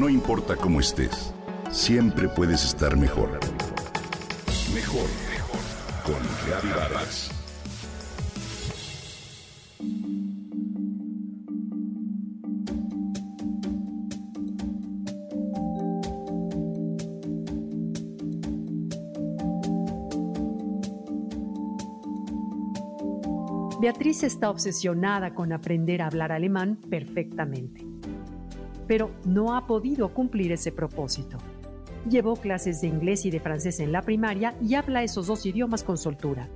No importa cómo estés, siempre puedes estar mejor. Mejor, mejor. Con Vargas. Beatriz está obsesionada con aprender a hablar alemán perfectamente, pero no ha podido cumplir ese propósito. Llevó clases de inglés y de francés en la primaria y habla esos dos idiomas con soltura,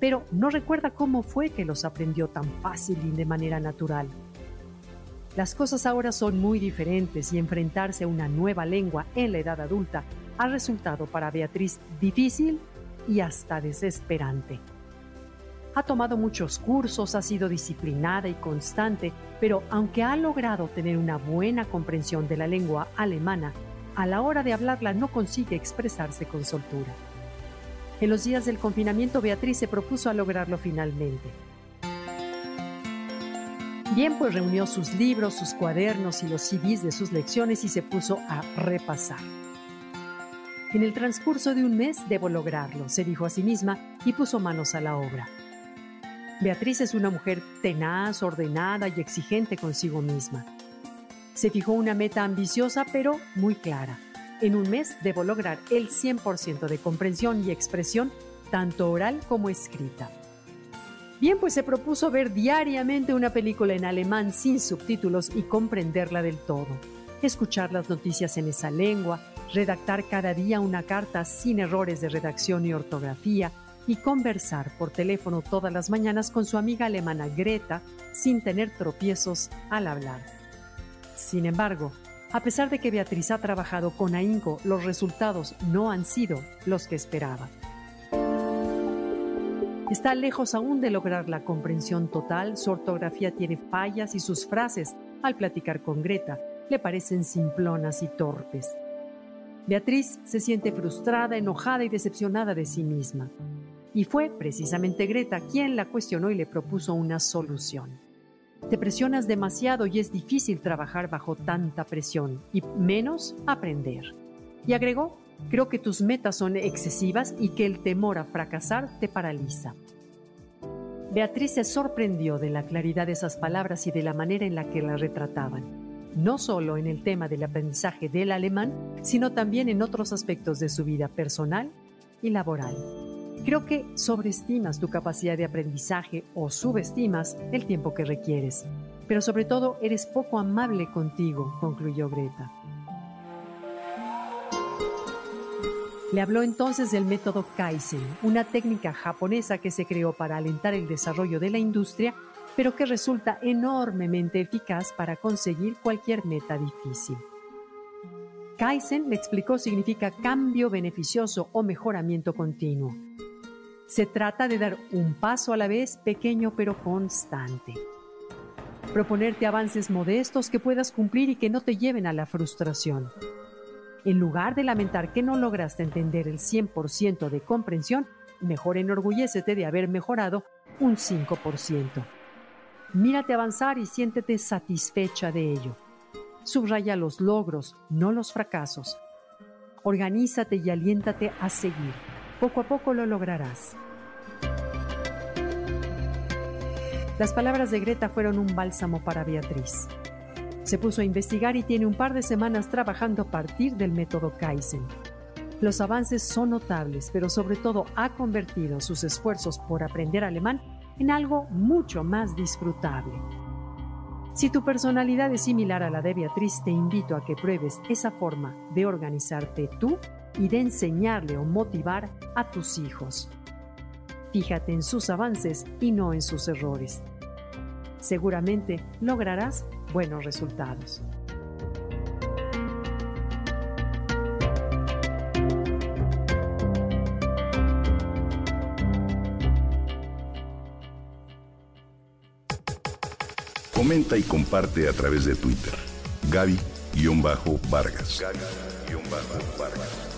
pero no recuerda cómo fue que los aprendió tan fácil y de manera natural. Las cosas ahora son muy diferentes y enfrentarse a una nueva lengua en la edad adulta ha resultado para Beatriz difícil y hasta desesperante. Ha tomado muchos cursos, ha sido disciplinada y constante, pero aunque ha logrado tener una buena comprensión de la lengua alemana, a la hora de hablarla no consigue expresarse con soltura. En los días del confinamiento, Beatriz se propuso a lograrlo finalmente. Bien, pues reunió sus libros, sus cuadernos y los CDs de sus lecciones y se puso a repasar. En el transcurso de un mes debo lograrlo, se dijo a sí misma y puso manos a la obra. Beatriz es una mujer tenaz, ordenada y exigente consigo misma. Se fijó una meta ambiciosa pero muy clara. En un mes debo lograr el 100% de comprensión y expresión, tanto oral como escrita. Bien, pues se propuso ver diariamente una película en alemán sin subtítulos y comprenderla del todo, escuchar las noticias en esa lengua, redactar cada día una carta sin errores de redacción y ortografía, y conversar por teléfono todas las mañanas con su amiga alemana Greta sin tener tropiezos al hablar. Sin embargo, a pesar de que Beatriz ha trabajado con ahínco, los resultados no han sido los que esperaba. Está lejos aún de lograr la comprensión total, su ortografía tiene fallas y sus frases, al platicar con Greta, le parecen simplonas y torpes. Beatriz se siente frustrada, enojada y decepcionada de sí misma. Y fue precisamente Greta quien la cuestionó y le propuso una solución. Te presionas demasiado y es difícil trabajar bajo tanta presión y menos aprender. Y agregó, creo que tus metas son excesivas y que el temor a fracasar te paraliza. Beatriz se sorprendió de la claridad de esas palabras y de la manera en la que la retrataban, no solo en el tema del aprendizaje del alemán, sino también en otros aspectos de su vida personal y laboral. Creo que sobreestimas tu capacidad de aprendizaje o subestimas el tiempo que requieres. Pero sobre todo eres poco amable contigo, concluyó Greta. Le habló entonces del método Kaizen, una técnica japonesa que se creó para alentar el desarrollo de la industria, pero que resulta enormemente eficaz para conseguir cualquier meta difícil. Kaizen, le explicó, significa cambio beneficioso o mejoramiento continuo. Se trata de dar un paso a la vez, pequeño pero constante. Proponerte avances modestos que puedas cumplir y que no te lleven a la frustración. En lugar de lamentar que no lograste entender el 100% de comprensión, mejor enorgullécete de haber mejorado un 5%. Mírate avanzar y siéntete satisfecha de ello. Subraya los logros, no los fracasos. Organízate y aliéntate a seguir. Poco a poco lo lograrás. Las palabras de Greta fueron un bálsamo para Beatriz. Se puso a investigar y tiene un par de semanas trabajando a partir del método Kaizen. Los avances son notables, pero sobre todo ha convertido sus esfuerzos por aprender alemán en algo mucho más disfrutable. Si tu personalidad es similar a la de Beatriz, te invito a que pruebes esa forma de organizarte tú y de enseñarle o motivar a tus hijos. Fíjate en sus avances y no en sus errores. Seguramente lograrás buenos resultados. Comenta y comparte a través de Twitter. Gaby-Vargas. Gaby-Vargas.